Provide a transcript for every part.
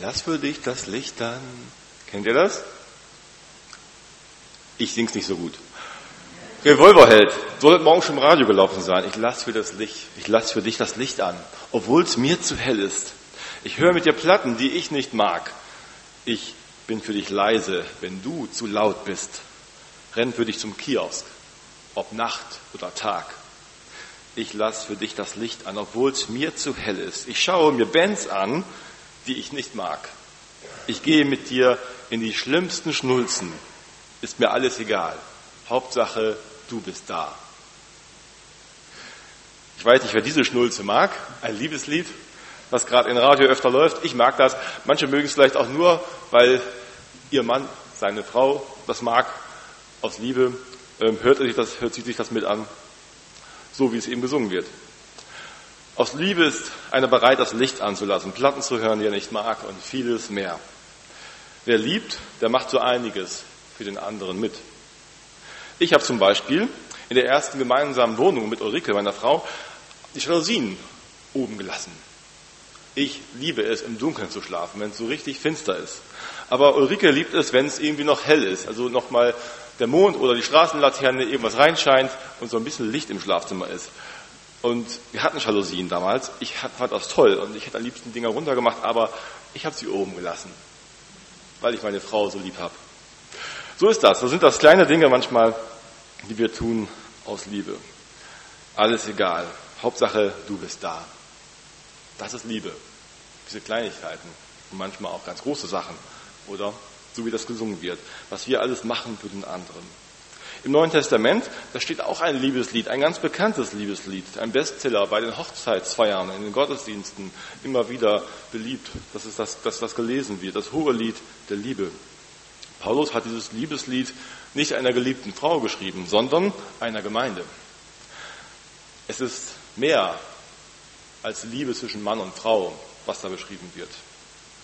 lass für dich das Licht an. Kennt ihr das? Ich sing's nicht so gut. Revolverheld, soll morgen schon im Radio gelaufen sein. Ich lass für das Licht, ich lass für dich das Licht an, obwohl es mir zu hell ist. Ich höre mit dir Platten, die ich nicht mag. Ich bin für dich leise, wenn du zu laut bist. Renn für dich zum Kiosk, ob Nacht oder Tag. Ich lass für dich das Licht an, obwohl es mir zu hell ist. Ich schaue mir Bands an, die ich nicht mag. Ich gehe mit dir in die schlimmsten Schnulzen. Ist mir alles egal. Hauptsache, du bist da. Ich weiß nicht, wer diese Schnulze mag. Ein Liebeslied, was gerade in Radio öfter läuft. Ich mag das. Manche mögen es vielleicht auch nur, weil ihr Mann, seine Frau das mag. Aus Liebe ähm, hört, sich das, hört sich das mit an. So wie es eben gesungen wird. Aus Liebe ist einer bereit, das Licht anzulassen, Platten zu hören, die er nicht mag und vieles mehr. Wer liebt, der macht so einiges für den anderen mit. Ich habe zum Beispiel in der ersten gemeinsamen Wohnung mit Ulrike, meiner Frau, die Jalousien oben gelassen. Ich liebe es, im Dunkeln zu schlafen, wenn es so richtig finster ist. Aber Ulrike liebt es, wenn es irgendwie noch hell ist, also nochmal der Mond oder die Straßenlaterne irgendwas reinscheint und so ein bisschen Licht im Schlafzimmer ist. Und wir hatten Jalousien damals. Ich fand das toll und ich hätte am liebsten Dinger runtergemacht, aber ich habe sie oben gelassen, weil ich meine Frau so lieb habe. So ist das. So sind das kleine Dinge manchmal, die wir tun aus Liebe. Alles egal. Hauptsache, du bist da. Das ist Liebe. Diese Kleinigkeiten und manchmal auch ganz große Sachen, oder? So wie das gesungen wird. Was wir alles machen für den anderen. Im Neuen Testament, da steht auch ein Liebeslied, ein ganz bekanntes Liebeslied, ein Bestseller bei den Hochzeitsfeiern, in den Gottesdiensten, immer wieder beliebt, dass, es das, dass das gelesen wird, das hohe Lied der Liebe. Paulus hat dieses Liebeslied nicht einer geliebten Frau geschrieben, sondern einer Gemeinde. Es ist mehr als Liebe zwischen Mann und Frau, was da beschrieben wird.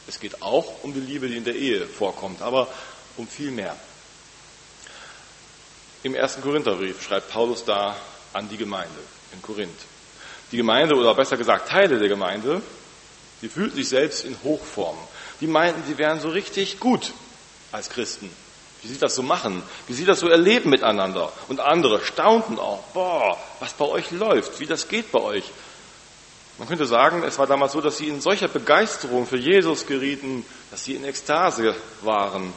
Es geht auch um die Liebe, die in der Ehe vorkommt, aber um viel mehr. Im ersten Korintherbrief schreibt Paulus da an die Gemeinde in Korinth. Die Gemeinde, oder besser gesagt Teile der Gemeinde, die fühlten sich selbst in Hochform. Die meinten, sie wären so richtig gut als Christen. Wie sie das so machen, wie sie das so erleben miteinander. Und andere staunten auch, boah, was bei euch läuft, wie das geht bei euch. Man könnte sagen, es war damals so, dass sie in solcher Begeisterung für Jesus gerieten, dass sie in Ekstase waren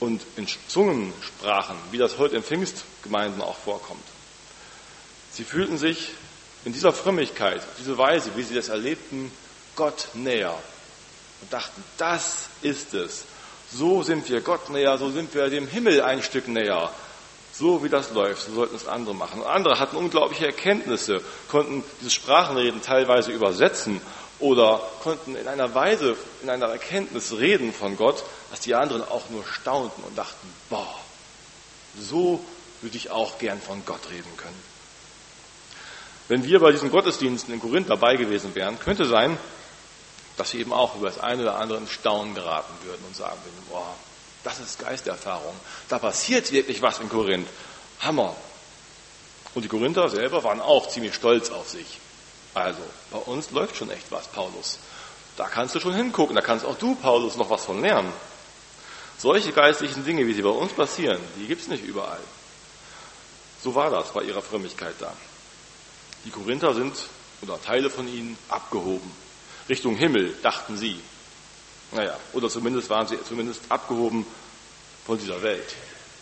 und in Zungen sprachen, wie das heute in Pfingstgemeinden auch vorkommt. Sie fühlten sich in dieser Frömmigkeit, diese Weise, wie sie das erlebten, Gott näher und dachten, das ist es. So sind wir Gott näher, so sind wir dem Himmel ein Stück näher. So wie das läuft, so sollten es andere machen. Und andere hatten unglaubliche Erkenntnisse, konnten dieses Sprachenreden teilweise übersetzen oder konnten in einer Weise, in einer Erkenntnis reden von Gott, dass die anderen auch nur staunten und dachten, boah, so würde ich auch gern von Gott reden können. Wenn wir bei diesen Gottesdiensten in Korinth dabei gewesen wären, könnte sein, dass wir eben auch über das eine oder andere in Staunen geraten würden und sagen würden, boah, das ist Geisterfahrung. Da passiert wirklich was in Korinth. Hammer. Und die Korinther selber waren auch ziemlich stolz auf sich. Also, bei uns läuft schon echt was, Paulus. Da kannst du schon hingucken, da kannst auch du, Paulus, noch was von lernen. Solche geistlichen Dinge, wie sie bei uns passieren, die gibt's nicht überall. So war das bei ihrer Frömmigkeit da. Die Korinther sind, oder Teile von ihnen, abgehoben. Richtung Himmel, dachten sie. Naja, oder zumindest waren sie zumindest abgehoben von dieser Welt.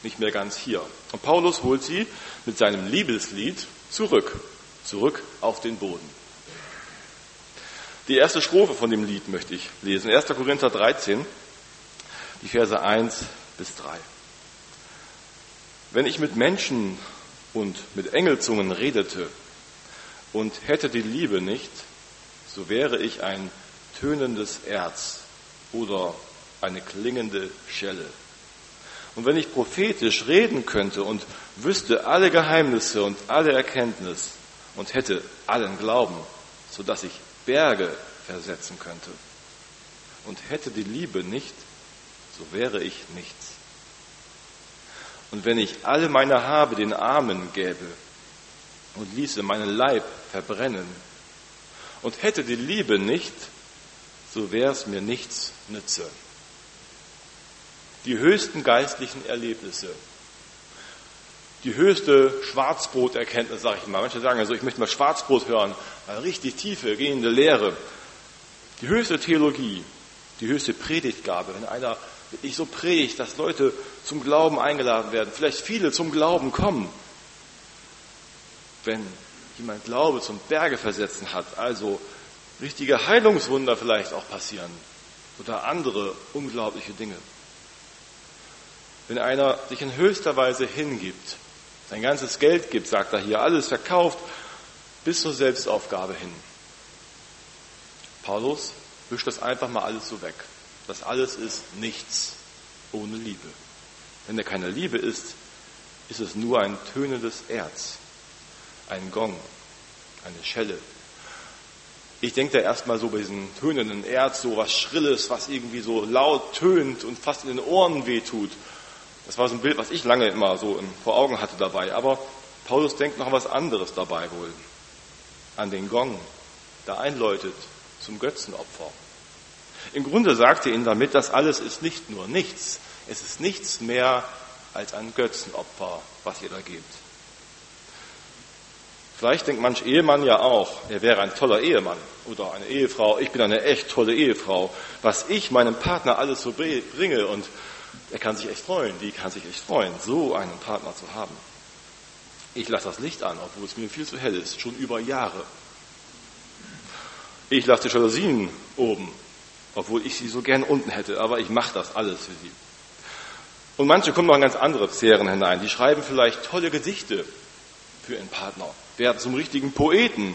Nicht mehr ganz hier. Und Paulus holt sie mit seinem Liebeslied zurück. Zurück auf den Boden. Die erste Strophe von dem Lied möchte ich lesen. 1. Korinther 13, die Verse 1 bis 3. Wenn ich mit Menschen und mit Engelzungen redete und hätte die Liebe nicht, so wäre ich ein tönendes Erz oder eine klingende Schelle. Und wenn ich prophetisch reden könnte und wüsste alle Geheimnisse und alle Erkenntnis und hätte allen Glauben, so dass ich Berge versetzen könnte und hätte die Liebe nicht, so wäre ich nichts. Und wenn ich alle meine Habe den Armen gäbe und ließe meinen Leib verbrennen und hätte die Liebe nicht, so wäre es mir nichts nütze. Die höchsten geistlichen Erlebnisse, die höchste Schwarzbroterkenntnis, sage ich mal. Manche sagen also, ich möchte mal Schwarzbrot hören, eine richtig tiefe, gehende Lehre. Die höchste Theologie, die höchste Predigtgabe, wenn einer wirklich so predigt, dass Leute zum Glauben eingeladen werden, vielleicht viele zum Glauben kommen. Wenn jemand Glaube zum Berge versetzen hat, also richtige Heilungswunder vielleicht auch passieren oder andere unglaubliche Dinge. Wenn einer sich in höchster Weise hingibt, sein ganzes Geld gibt, sagt er hier, alles verkauft, bis zur Selbstaufgabe hin. Paulus wischt das einfach mal alles so weg. Das alles ist nichts ohne Liebe. Wenn er keine Liebe ist, ist es nur ein tönendes Erz, ein Gong, eine Schelle. Ich denke da erstmal so bei diesem tönenden Erz, so was Schrilles, was irgendwie so laut tönt und fast in den Ohren wehtut. Das war so ein Bild, was ich lange immer so vor Augen hatte dabei. Aber Paulus denkt noch was anderes dabei wohl. An den Gong, der einläutet zum Götzenopfer. Im Grunde sagt er ihnen damit, das alles ist nicht nur nichts. Es ist nichts mehr als ein Götzenopfer, was ihr da gebt. Vielleicht denkt manch Ehemann ja auch, er wäre ein toller Ehemann oder eine Ehefrau, ich bin eine echt tolle Ehefrau, was ich meinem Partner alles so bringe und er kann sich echt freuen, die kann sich echt freuen, so einen Partner zu haben. Ich lasse das Licht an, obwohl es mir viel zu hell ist, schon über Jahre. Ich lasse die Jalousien oben, obwohl ich sie so gern unten hätte, aber ich mache das alles für sie. Und manche kommen noch in ganz andere Sphären hinein. Die schreiben vielleicht tolle Gedichte für ihren Partner, werden zum richtigen Poeten.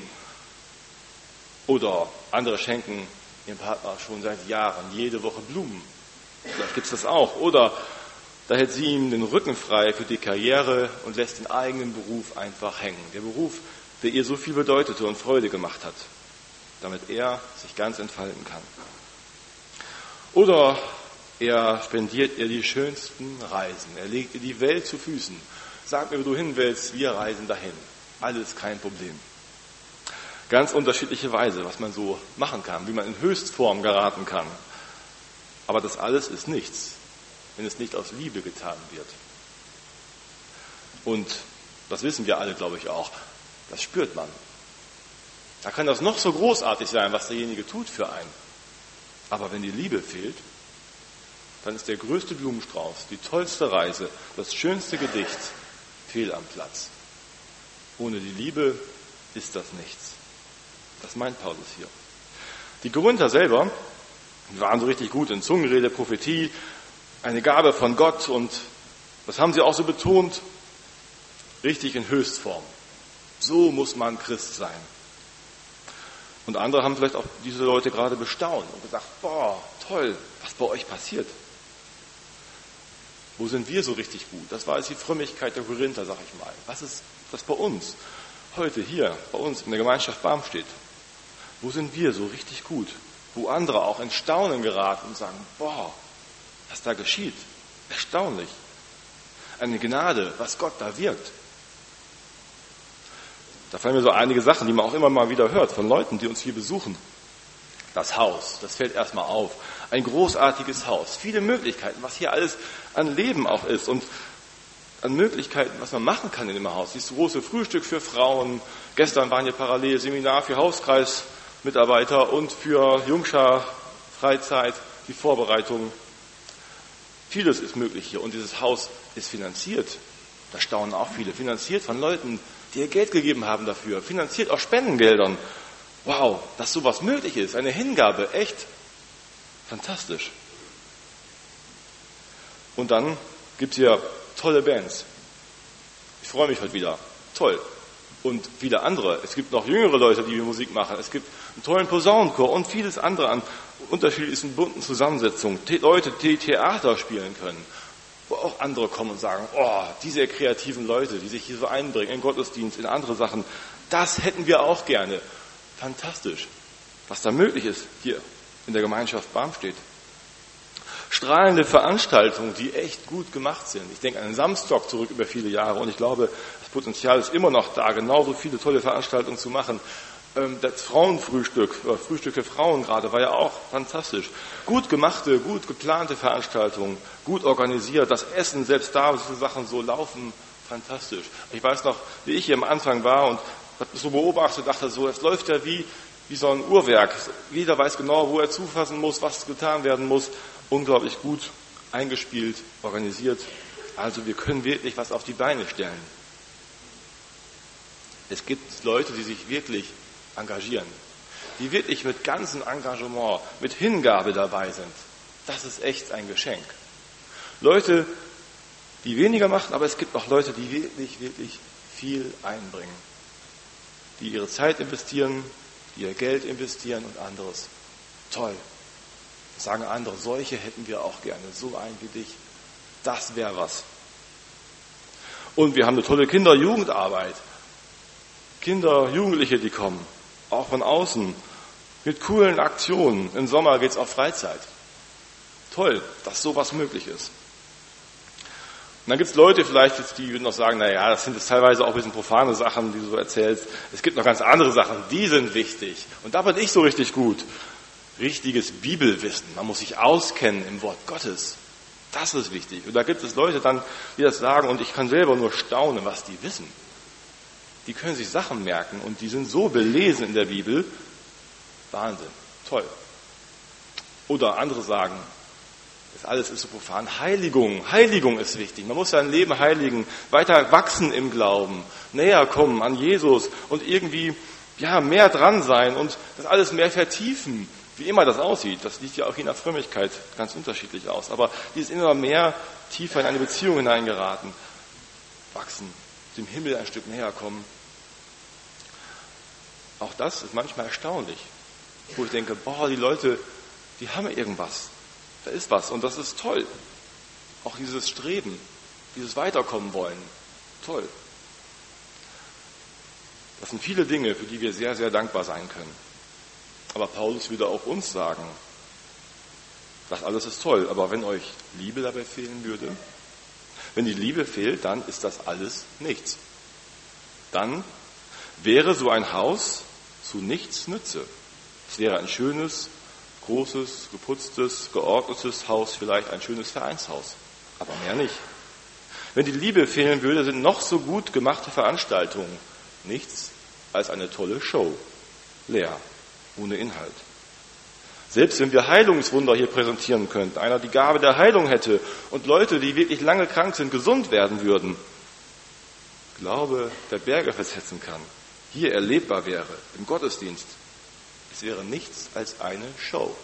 Oder andere schenken ihrem Partner schon seit Jahren jede Woche Blumen. Vielleicht gibt es das auch. Oder da hält sie ihm den Rücken frei für die Karriere und lässt den eigenen Beruf einfach hängen. Der Beruf, der ihr so viel bedeutete und Freude gemacht hat, damit er sich ganz entfalten kann. Oder er spendiert ihr die schönsten Reisen. Er legt ihr die Welt zu Füßen. Sag mir, wo du hin willst, wir reisen dahin. Alles kein Problem. Ganz unterschiedliche Weise, was man so machen kann, wie man in Höchstform geraten kann. Aber das alles ist nichts, wenn es nicht aus Liebe getan wird. Und das wissen wir alle, glaube ich, auch. Das spürt man. Da kann das noch so großartig sein, was derjenige tut für einen. Aber wenn die Liebe fehlt, dann ist der größte Blumenstrauß, die tollste Reise, das schönste Gedicht fehl am Platz. Ohne die Liebe ist das nichts. Das meint Paulus hier. Die Korinther selber waren so richtig gut in Zungenrede, Prophetie, eine Gabe von Gott und das haben sie auch so betont, richtig in Höchstform. So muss man Christ sein. Und andere haben vielleicht auch diese Leute gerade bestaunt und gesagt, boah, toll, was bei euch passiert. Wo sind wir so richtig gut? Das war jetzt die Frömmigkeit der Korinther, sag ich mal. Was ist das bei uns? Heute hier, bei uns in der Gemeinschaft Barmstedt. Wo sind wir so richtig gut? Wo andere auch in Staunen geraten und sagen, boah, was da geschieht, erstaunlich. Eine Gnade, was Gott da wirkt. Da fallen mir so einige Sachen, die man auch immer mal wieder hört von Leuten, die uns hier besuchen. Das Haus, das fällt erstmal auf. Ein großartiges Haus. Viele Möglichkeiten, was hier alles an Leben auch ist und an Möglichkeiten, was man machen kann in dem Haus. Dieses große Frühstück für Frauen. Gestern waren hier parallel Seminar für Hauskreis Mitarbeiter und für Jungschar Freizeit, die Vorbereitung. Vieles ist möglich hier und dieses Haus ist finanziert. Da staunen auch viele. Finanziert von Leuten, die ihr Geld gegeben haben dafür. Finanziert aus Spendengeldern. Wow, dass sowas möglich ist. Eine Hingabe. Echt fantastisch. Und dann gibt es hier tolle Bands. Ich freue mich heute wieder. Toll und viele andere. Es gibt noch jüngere Leute, die Musik machen. Es gibt einen tollen Posaunenchor und vieles andere an unterschiedlichsten bunten Zusammensetzungen. Leute, die Theater spielen können. Wo auch andere kommen und sagen, oh, diese kreativen Leute, die sich hier so einbringen in Gottesdienst, in andere Sachen, das hätten wir auch gerne. Fantastisch. Was da möglich ist hier in der Gemeinschaft Barmstedt strahlende Veranstaltungen, die echt gut gemacht sind. Ich denke an den Samstag zurück über viele Jahre und ich glaube, Potenzial ist immer noch da, genauso viele tolle Veranstaltungen zu machen. Ähm, das Frauenfrühstück, äh, Frühstück für Frauen gerade, war ja auch fantastisch. Gut gemachte, gut geplante Veranstaltungen, gut organisiert, das Essen, selbst da, diese Sachen so laufen, fantastisch. Ich weiß noch, wie ich hier am Anfang war und habe so beobachtet, dachte so, es läuft ja wie, wie so ein Uhrwerk. Jeder weiß genau, wo er zufassen muss, was getan werden muss. Unglaublich gut eingespielt, organisiert. Also wir können wirklich was auf die Beine stellen. Es gibt Leute, die sich wirklich engagieren, die wirklich mit ganzem Engagement, mit Hingabe dabei sind. Das ist echt ein Geschenk. Leute, die weniger machen, aber es gibt auch Leute, die wirklich, wirklich viel einbringen, die ihre Zeit investieren, die ihr Geld investieren und anderes. Toll. Sagen andere, solche hätten wir auch gerne, so einen wie dich. Das wäre was. Und wir haben eine tolle Kinder-Jugendarbeit. Kinder, Jugendliche, die kommen auch von außen, mit coolen Aktionen. Im Sommer geht's auf Freizeit. Toll, dass sowas möglich ist. Und dann gibt's Leute vielleicht, die würden noch sagen, naja, das sind jetzt teilweise auch ein bisschen profane Sachen, die du so erzählst. Es gibt noch ganz andere Sachen, die sind wichtig. Und da bin ich so richtig gut. Richtiges Bibelwissen. Man muss sich auskennen im Wort Gottes. Das ist wichtig. Und da gibt es Leute dann, die das sagen, und ich kann selber nur staunen, was die wissen die können sich Sachen merken und die sind so belesen in der Bibel. Wahnsinn, toll. Oder andere sagen, das alles ist so profan. Heiligung, Heiligung ist wichtig. Man muss sein Leben heiligen, weiter wachsen im Glauben, näher kommen an Jesus und irgendwie ja mehr dran sein und das alles mehr vertiefen. Wie immer das aussieht, das sieht ja auch in der Frömmigkeit ganz unterschiedlich aus. Aber die ist immer mehr tiefer in eine Beziehung hineingeraten, wachsen, dem Himmel ein Stück näher kommen. Auch das ist manchmal erstaunlich, wo ich denke, boah, die Leute, die haben irgendwas. Da ist was und das ist toll. Auch dieses Streben, dieses Weiterkommen wollen, toll. Das sind viele Dinge, für die wir sehr, sehr dankbar sein können. Aber Paulus würde auch uns sagen, das alles ist toll, aber wenn euch Liebe dabei fehlen würde, wenn die Liebe fehlt, dann ist das alles nichts. Dann wäre so ein Haus zu nichts Nütze. Es wäre ein schönes, großes, geputztes, geordnetes Haus, vielleicht ein schönes Vereinshaus, aber mehr nicht. Wenn die Liebe fehlen würde, sind noch so gut gemachte Veranstaltungen nichts als eine tolle Show, leer, ohne Inhalt. Selbst wenn wir Heilungswunder hier präsentieren könnten, einer die Gabe der Heilung hätte und Leute, die wirklich lange krank sind, gesund werden würden, Glaube der Berge versetzen kann, hier erlebbar wäre im Gottesdienst, es wäre nichts als eine Show.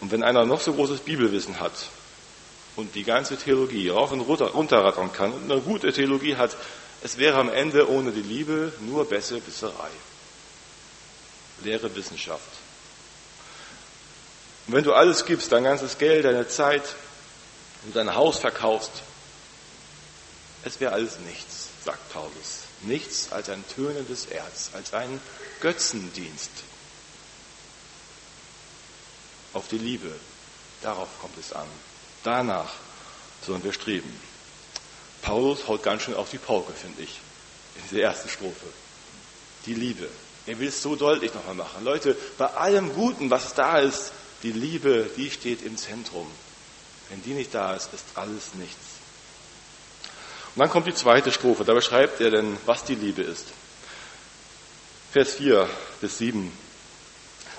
Und wenn einer noch so großes Bibelwissen hat und die ganze Theologie rauf und runter, runterrattern kann und eine gute Theologie hat, es wäre am Ende ohne die Liebe nur Besserwisserei leere Wissenschaft. Und wenn du alles gibst, dein ganzes Geld, deine Zeit und dein Haus verkaufst, es wäre alles nichts, sagt Paulus. Nichts als ein tönendes Erz, als ein Götzendienst. Auf die Liebe, darauf kommt es an. Danach sollen wir streben. Paulus haut ganz schön auf die Pauke, finde ich, in der ersten Strophe. Die Liebe. Er will es so deutlich nochmal machen. Leute, bei allem Guten, was da ist, die Liebe, die steht im Zentrum. Wenn die nicht da ist, ist alles nichts. Und dann kommt die zweite Strophe. Da beschreibt er denn, was die Liebe ist. Vers 4 bis 7.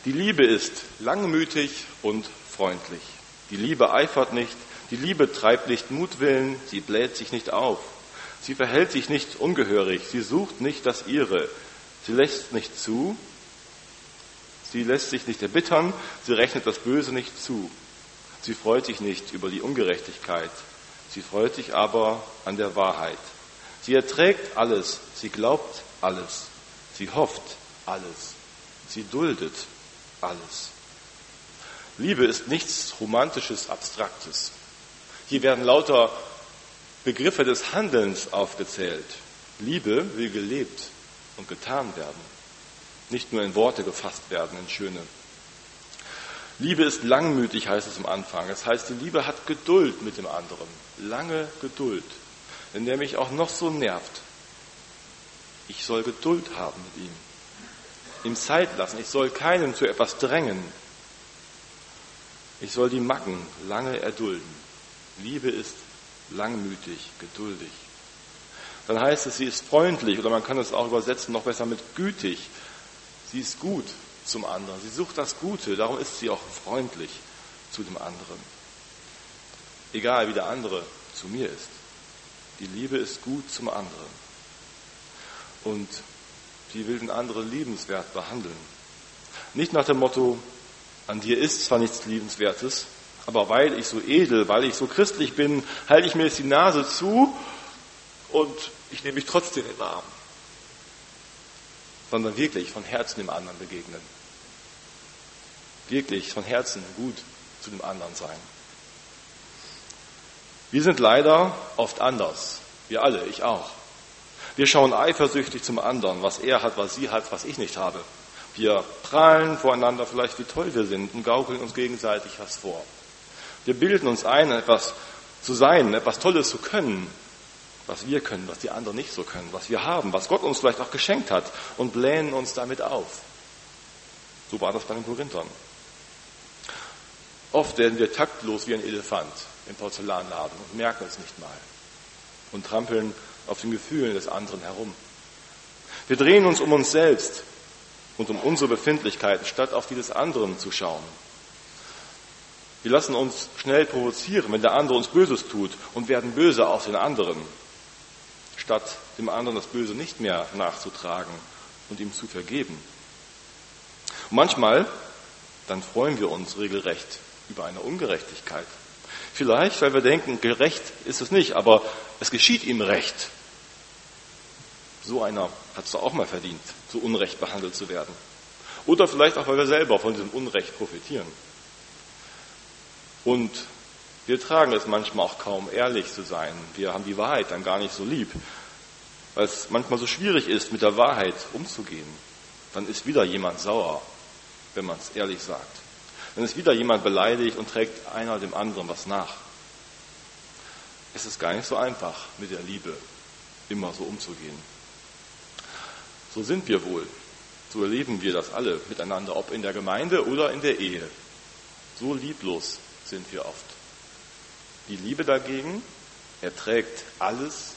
Die Liebe ist langmütig und freundlich. Die Liebe eifert nicht. Die Liebe treibt nicht Mutwillen. Sie bläht sich nicht auf. Sie verhält sich nicht ungehörig. Sie sucht nicht das Ihre. Sie lässt nicht zu, sie lässt sich nicht erbittern, sie rechnet das Böse nicht zu. Sie freut sich nicht über die Ungerechtigkeit, sie freut sich aber an der Wahrheit. Sie erträgt alles, sie glaubt alles, sie hofft alles, sie duldet alles. Liebe ist nichts Romantisches, Abstraktes. Hier werden lauter Begriffe des Handelns aufgezählt. Liebe will gelebt und getan werden. Nicht nur in Worte gefasst werden, in schöne. Liebe ist langmütig, heißt es am Anfang. Das heißt, die Liebe hat Geduld mit dem anderen. Lange Geduld. Wenn der mich auch noch so nervt. Ich soll Geduld haben mit ihm. Ihm Zeit lassen. Ich soll keinen zu etwas drängen. Ich soll die Macken lange erdulden. Liebe ist langmütig, geduldig. Dann heißt es, sie ist freundlich oder man kann es auch übersetzen noch besser mit gütig. Sie ist gut zum anderen. Sie sucht das Gute, darum ist sie auch freundlich zu dem anderen. Egal wie der andere zu mir ist. Die Liebe ist gut zum anderen. Und sie will den anderen liebenswert behandeln. Nicht nach dem Motto, an dir ist zwar nichts Liebenswertes, aber weil ich so edel, weil ich so christlich bin, halte ich mir jetzt die Nase zu und ich nehme mich trotzdem in den Arm. Sondern wirklich von Herzen dem anderen begegnen. Wirklich von Herzen gut zu dem anderen sein. Wir sind leider oft anders. Wir alle, ich auch. Wir schauen eifersüchtig zum anderen, was er hat, was sie hat, was ich nicht habe. Wir prahlen voreinander vielleicht, wie toll wir sind und gaukeln uns gegenseitig was vor. Wir bilden uns ein, etwas zu sein, etwas Tolles zu können, was wir können, was die anderen nicht so können, was wir haben, was Gott uns vielleicht auch geschenkt hat und blähen uns damit auf. So war das bei den Korinthern. Oft werden wir taktlos wie ein Elefant im Porzellanladen und merken es nicht mal und trampeln auf den Gefühlen des anderen herum. Wir drehen uns um uns selbst und um unsere Befindlichkeiten, statt auf die des anderen zu schauen. Wir lassen uns schnell provozieren, wenn der andere uns Böses tut und werden böse auf den anderen, statt dem anderen das Böse nicht mehr nachzutragen und ihm zu vergeben. Und manchmal, dann freuen wir uns regelrecht über eine Ungerechtigkeit. Vielleicht, weil wir denken, gerecht ist es nicht, aber es geschieht ihm recht. So einer hat es doch auch mal verdient, so unrecht behandelt zu werden. Oder vielleicht auch, weil wir selber von diesem Unrecht profitieren. Und wir tragen es manchmal auch kaum, ehrlich zu sein. Wir haben die Wahrheit dann gar nicht so lieb, weil es manchmal so schwierig ist, mit der Wahrheit umzugehen. Dann ist wieder jemand sauer, wenn man es ehrlich sagt. Dann ist wieder jemand beleidigt und trägt einer dem anderen was nach. Es ist gar nicht so einfach, mit der Liebe immer so umzugehen. So sind wir wohl. So erleben wir das alle miteinander, ob in der Gemeinde oder in der Ehe. So lieblos sind wir oft. Die Liebe dagegen erträgt alles,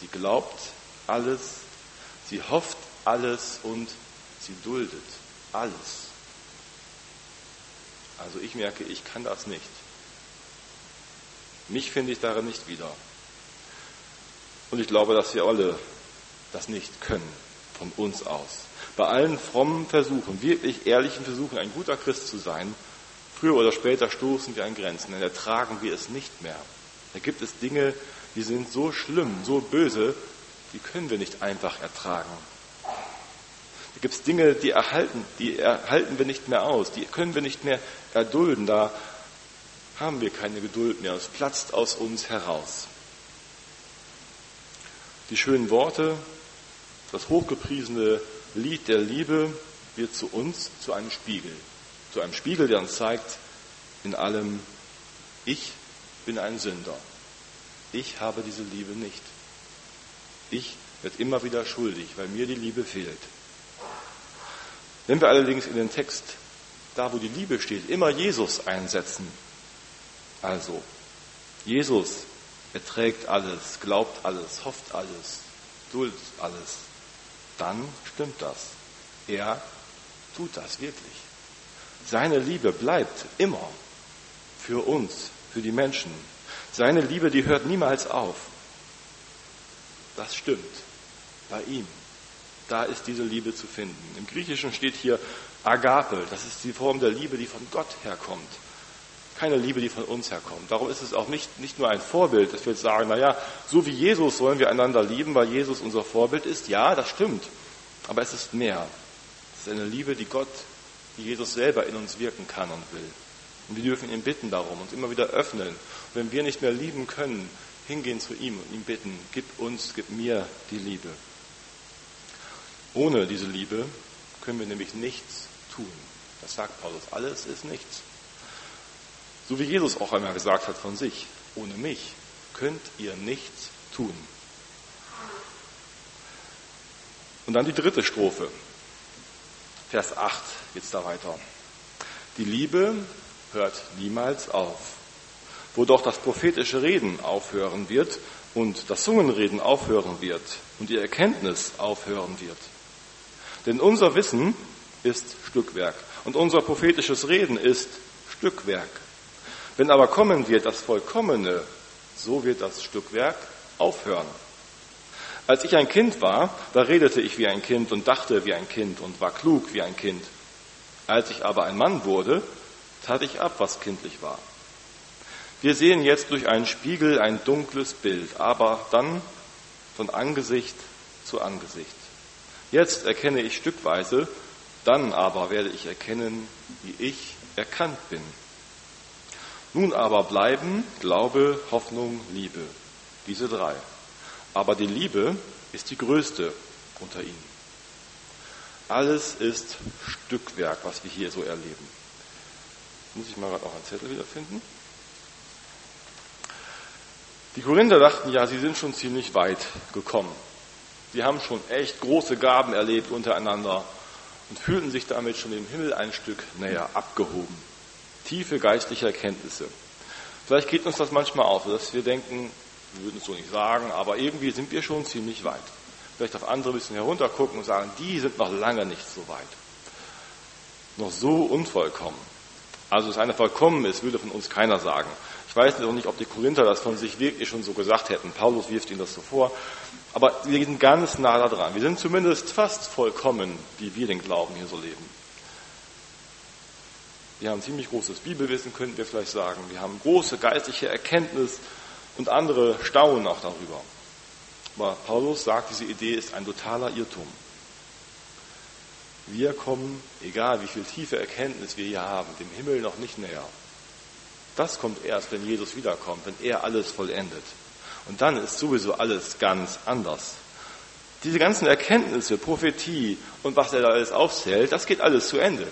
sie glaubt alles, sie hofft alles und sie duldet alles. Also ich merke, ich kann das nicht. Mich finde ich darin nicht wieder. Und ich glaube, dass wir alle das nicht können von uns aus. Bei allen frommen Versuchen, wirklich ehrlichen Versuchen, ein guter Christ zu sein, früher oder später stoßen wir an Grenzen, dann ertragen wir es nicht mehr. Da gibt es Dinge, die sind so schlimm, so böse, die können wir nicht einfach ertragen. Da gibt es Dinge, die erhalten, die erhalten wir nicht mehr aus, die können wir nicht mehr erdulden. Da haben wir keine Geduld mehr. Es platzt aus uns heraus. Die schönen Worte, das hochgepriesene Lied der Liebe wird zu uns zu einem Spiegel. Zu einem Spiegel, der uns zeigt, in allem, ich bin ein Sünder. Ich habe diese Liebe nicht. Ich werde immer wieder schuldig, weil mir die Liebe fehlt. Wenn wir allerdings in den Text, da wo die Liebe steht, immer Jesus einsetzen, also Jesus erträgt alles, glaubt alles, hofft alles, duldet alles, dann stimmt das. Er tut das wirklich. Seine Liebe bleibt immer für uns, für die Menschen. Seine Liebe, die hört niemals auf. Das stimmt bei ihm. Da ist diese Liebe zu finden. Im Griechischen steht hier Agape. Das ist die Form der Liebe, die von Gott herkommt. Keine Liebe, die von uns herkommt. Darum ist es auch nicht, nicht nur ein Vorbild, dass wir jetzt sagen, naja, so wie Jesus sollen wir einander lieben, weil Jesus unser Vorbild ist. Ja, das stimmt. Aber es ist mehr. Es ist eine Liebe, die Gott, die Jesus selber in uns wirken kann und will. Und wir dürfen ihn bitten darum, uns immer wieder öffnen. Und wenn wir nicht mehr lieben können, hingehen zu ihm und ihn bitten, gib uns, gib mir die Liebe. Ohne diese Liebe können wir nämlich nichts tun. Das sagt Paulus. Alles ist nichts. So wie Jesus auch einmal gesagt hat von sich, ohne mich könnt ihr nichts tun. Und dann die dritte Strophe. Vers 8 geht's da weiter. Die Liebe hört niemals auf. Wo doch das prophetische Reden aufhören wird und das Zungenreden aufhören wird und die Erkenntnis aufhören wird. Denn unser Wissen ist Stückwerk und unser prophetisches Reden ist Stückwerk. Wenn aber kommen wird das Vollkommene, so wird das Stückwerk aufhören. Als ich ein Kind war, da redete ich wie ein Kind und dachte wie ein Kind und war klug wie ein Kind. Als ich aber ein Mann wurde, tat ich ab, was kindlich war. Wir sehen jetzt durch einen Spiegel ein dunkles Bild, aber dann von Angesicht zu Angesicht. Jetzt erkenne ich stückweise, dann aber werde ich erkennen, wie ich erkannt bin. Nun aber bleiben Glaube, Hoffnung, Liebe, diese drei. Aber die Liebe ist die größte unter ihnen. Alles ist Stückwerk, was wir hier so erleben. Muss ich mal gerade auch einen Zettel wiederfinden? Die Korinther dachten ja, sie sind schon ziemlich weit gekommen. Sie haben schon echt große Gaben erlebt untereinander und fühlten sich damit schon im Himmel ein Stück näher abgehoben. Tiefe geistliche Erkenntnisse. Vielleicht geht uns das manchmal auf, dass wir denken, wir würden es so nicht sagen, aber irgendwie sind wir schon ziemlich weit. Vielleicht auf andere ein bisschen heruntergucken und sagen, die sind noch lange nicht so weit. Noch so unvollkommen. Also, dass einer vollkommen ist, würde von uns keiner sagen. Ich weiß noch nicht, ob die Korinther das von sich wirklich schon so gesagt hätten. Paulus wirft ihnen das so vor. Aber wir sind ganz nah da dran. Wir sind zumindest fast vollkommen, wie wir den Glauben hier so leben. Wir haben ziemlich großes Bibelwissen, könnten wir vielleicht sagen. Wir haben große geistliche Erkenntnis und andere staunen auch darüber. Aber Paulus sagt, diese Idee ist ein totaler Irrtum. Wir kommen, egal wie viel tiefe Erkenntnis wir hier haben, dem Himmel noch nicht näher. Das kommt erst, wenn Jesus wiederkommt, wenn er alles vollendet. Und dann ist sowieso alles ganz anders. Diese ganzen Erkenntnisse, Prophetie und was er da alles aufzählt, das geht alles zu Ende.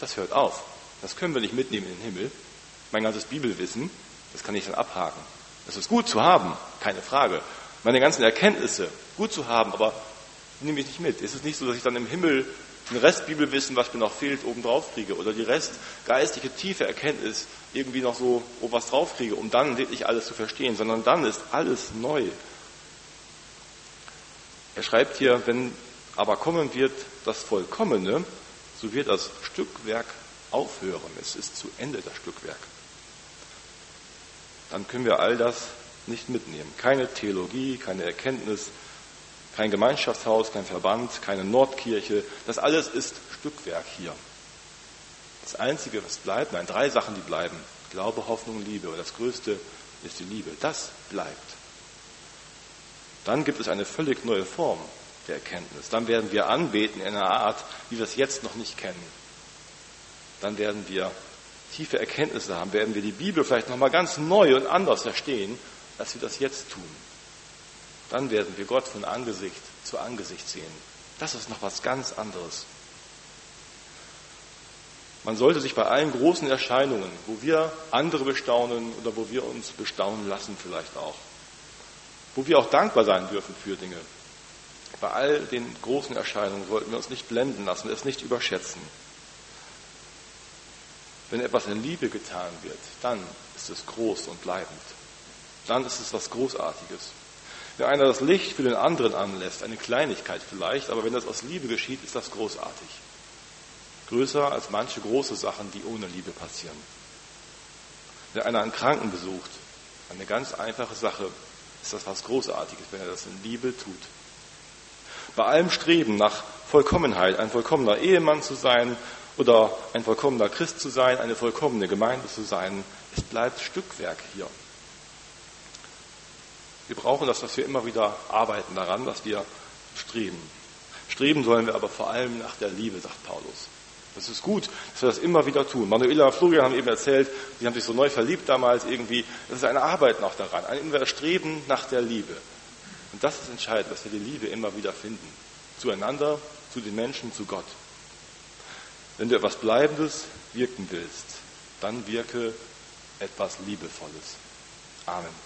Das hört auf. Das können wir nicht mitnehmen in den Himmel. Mein ganzes Bibelwissen, das kann ich dann abhaken. Das ist gut zu haben, keine Frage. Meine ganzen Erkenntnisse, gut zu haben, aber nehme ich nicht mit. Es ist nicht so, dass ich dann im Himmel den Rest Bibelwissen, was mir noch fehlt, oben drauf kriege oder die Rest geistige tiefe Erkenntnis irgendwie noch so was drauf kriege, um dann wirklich alles zu verstehen, sondern dann ist alles neu. Er schreibt hier, wenn aber kommen wird das Vollkommene, so wird das Stückwerk aufhören. Es ist zu Ende das Stückwerk. Dann können wir all das nicht mitnehmen. Keine Theologie, keine Erkenntnis, kein Gemeinschaftshaus, kein Verband, keine Nordkirche. Das alles ist Stückwerk hier. Das Einzige, was bleibt, nein, drei Sachen, die bleiben. Glaube, Hoffnung, Liebe. Und das Größte ist die Liebe. Das bleibt. Dann gibt es eine völlig neue Form der Erkenntnis. Dann werden wir anbeten in einer Art, wie wir es jetzt noch nicht kennen. Dann werden wir tiefe Erkenntnisse haben, werden wir die Bibel vielleicht nochmal ganz neu und anders verstehen, als wir das jetzt tun dann werden wir Gott von Angesicht zu Angesicht sehen. Das ist noch was ganz anderes. Man sollte sich bei allen großen Erscheinungen, wo wir andere bestaunen oder wo wir uns bestaunen lassen vielleicht auch, wo wir auch dankbar sein dürfen für Dinge, bei all den großen Erscheinungen sollten wir uns nicht blenden lassen, es nicht überschätzen. Wenn etwas in Liebe getan wird, dann ist es groß und bleibend. Dann ist es was Großartiges. Wenn einer das Licht für den anderen anlässt, eine Kleinigkeit vielleicht, aber wenn das aus Liebe geschieht, ist das großartig. Größer als manche große Sachen, die ohne Liebe passieren. Wenn einer einen Kranken besucht, eine ganz einfache Sache, ist das was Großartiges, wenn er das in Liebe tut. Bei allem Streben nach Vollkommenheit, ein vollkommener Ehemann zu sein oder ein vollkommener Christ zu sein, eine vollkommene Gemeinde zu sein, es bleibt Stückwerk hier. Wir brauchen das, dass wir immer wieder arbeiten daran, dass wir streben. Streben sollen wir aber vor allem nach der Liebe, sagt Paulus. Das ist gut, dass wir das immer wieder tun. Manuela und Florian haben eben erzählt, die haben sich so neu verliebt damals irgendwie. Das ist eine Arbeit noch daran, ein Streben nach der Liebe. Und das ist entscheidend, dass wir die Liebe immer wieder finden. Zueinander, zu den Menschen, zu Gott. Wenn du etwas Bleibendes wirken willst, dann wirke etwas Liebevolles. Amen.